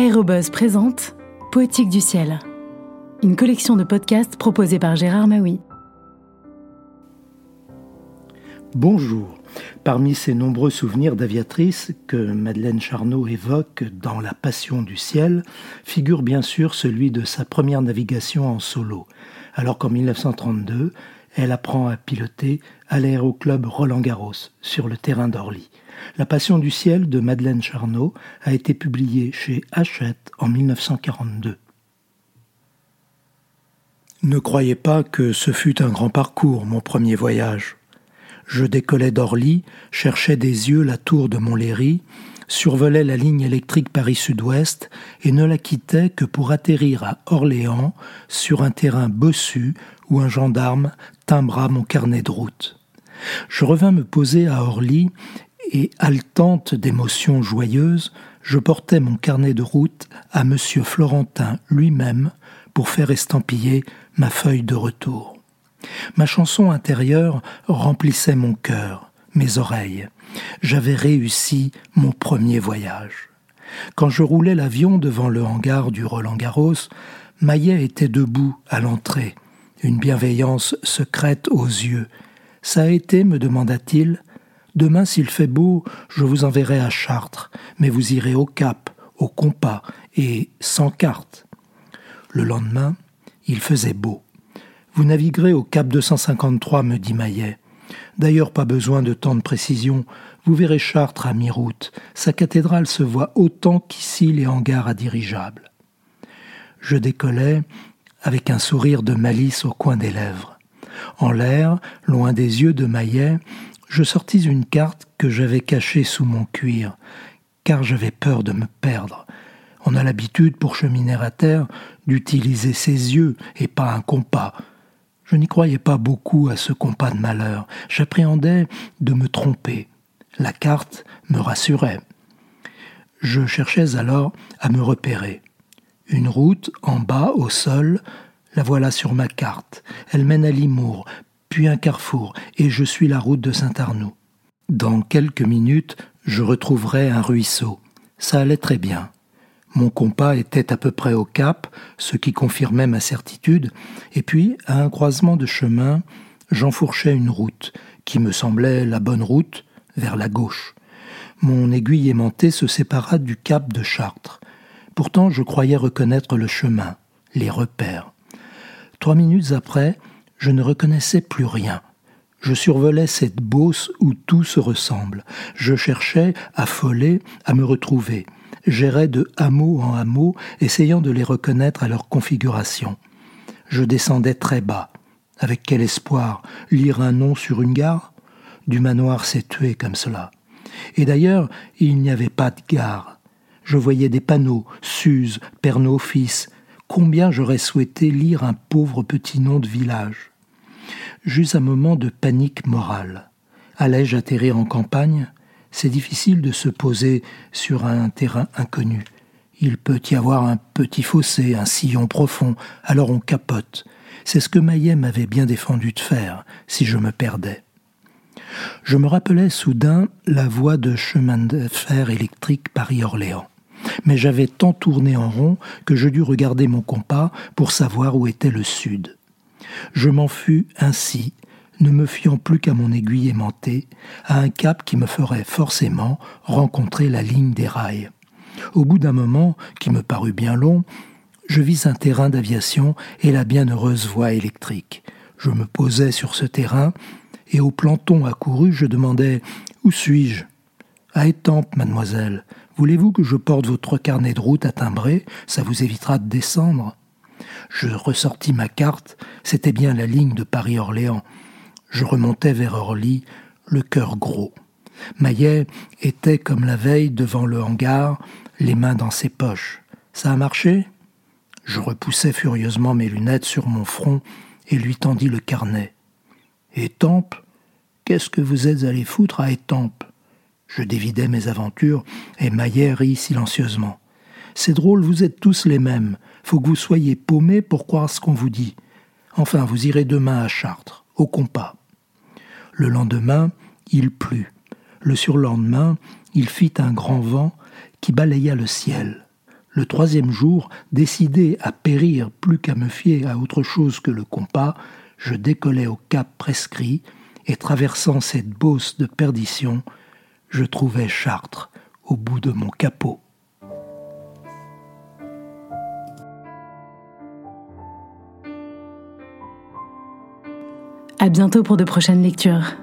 Aérobuzz présente Poétique du ciel, une collection de podcasts proposée par Gérard Maui. Bonjour. Parmi ces nombreux souvenirs d'aviatrice que Madeleine Charnot évoque dans La Passion du ciel, figure bien sûr celui de sa première navigation en solo, alors qu'en 1932, elle apprend à piloter à l'aéroclub Roland-Garros, sur le terrain d'Orly. La Passion du ciel de Madeleine Charnot a été publiée chez Hachette en 1942. Ne croyez pas que ce fut un grand parcours, mon premier voyage. Je décollais d'Orly, cherchais des yeux la tour de Montlhéry, survolais la ligne électrique Paris-Sud-Ouest et ne la quittais que pour atterrir à Orléans sur un terrain bossu où un gendarme mon carnet de route. Je revins me poser à Orly et, haletante d'émotions joyeuses, je portais mon carnet de route à M. Florentin lui-même pour faire estampiller ma feuille de retour. Ma chanson intérieure remplissait mon cœur, mes oreilles. J'avais réussi mon premier voyage. Quand je roulais l'avion devant le hangar du Roland Garros, Maillet était debout à l'entrée, une bienveillance secrète aux yeux. Ça a été, me demanda-t-il. Demain, s'il fait beau, je vous enverrai à Chartres, mais vous irez au Cap, au compas et sans carte. Le lendemain, il faisait beau. Vous naviguerez au cap 253, me dit Maillet. D'ailleurs, pas besoin de tant de précision. Vous verrez Chartres à mi-route. Sa cathédrale se voit autant qu'ici les hangars à dirigeables. Je décollais avec un sourire de malice au coin des lèvres. En l'air, loin des yeux de Maillet, je sortis une carte que j'avais cachée sous mon cuir, car j'avais peur de me perdre. On a l'habitude, pour cheminer à terre, d'utiliser ses yeux et pas un compas. Je n'y croyais pas beaucoup à ce compas de malheur. J'appréhendais de me tromper. La carte me rassurait. Je cherchais alors à me repérer. Une route en bas au sol, la voilà sur ma carte. Elle mène à Limours, puis un carrefour, et je suis la route de Saint-Arnoux. Dans quelques minutes, je retrouverai un ruisseau. Ça allait très bien. Mon compas était à peu près au cap, ce qui confirmait ma certitude, et puis, à un croisement de chemin, j'enfourchais une route, qui me semblait la bonne route, vers la gauche. Mon aiguille aimantée se sépara du cap de Chartres. Pourtant, je croyais reconnaître le chemin, les repères. Trois minutes après, je ne reconnaissais plus rien. Je survolais cette beauce où tout se ressemble. Je cherchais, affolé, à me retrouver j'errais de hameau en hameau, essayant de les reconnaître à leur configuration. Je descendais très bas. Avec quel espoir Lire un nom sur une gare? Du manoir s'est tué comme cela. Et d'ailleurs, il n'y avait pas de gare. Je voyais des panneaux, Suse, Pernod Fils. Combien j'aurais souhaité lire un pauvre petit nom de village. J'eus un moment de panique morale. Allais-je atterrir en campagne? C'est difficile de se poser sur un terrain inconnu. Il peut y avoir un petit fossé, un sillon profond, alors on capote. C'est ce que Maillet m'avait bien défendu de faire, si je me perdais. Je me rappelais soudain la voie de chemin de fer électrique Paris-Orléans. Mais j'avais tant tourné en rond que je dus regarder mon compas pour savoir où était le sud. Je m'en fus ainsi ne me fiant plus qu'à mon aiguille aimantée, à un cap qui me ferait forcément rencontrer la ligne des rails. Au bout d'un moment, qui me parut bien long, je vis un terrain d'aviation et la bienheureuse voie électrique. Je me posais sur ce terrain, et au planton accouru, je demandais Où suis-je? À Étampes, mademoiselle. Voulez-vous que je porte votre carnet de route à timbrer Ça vous évitera de descendre. Je ressortis ma carte, c'était bien la ligne de Paris-Orléans. Je remontais vers Orly, le cœur gros. Maillet était comme la veille devant le hangar, les mains dans ses poches. Ça a marché? Je repoussai furieusement mes lunettes sur mon front et lui tendis le carnet. Étampes Qu'est-ce que vous êtes allé foutre à Étampes Je dévidai mes aventures et Maillet rit silencieusement. C'est drôle, vous êtes tous les mêmes. Faut que vous soyez paumés pour croire ce qu'on vous dit. Enfin, vous irez demain à Chartres, au compas. Le lendemain, il plut. Le surlendemain, il fit un grand vent qui balaya le ciel. Le troisième jour, décidé à périr plus qu'à me fier à autre chose que le compas, je décollai au cap prescrit, et traversant cette bosse de perdition, je trouvai Chartres au bout de mon capot. À bientôt pour de prochaines lectures.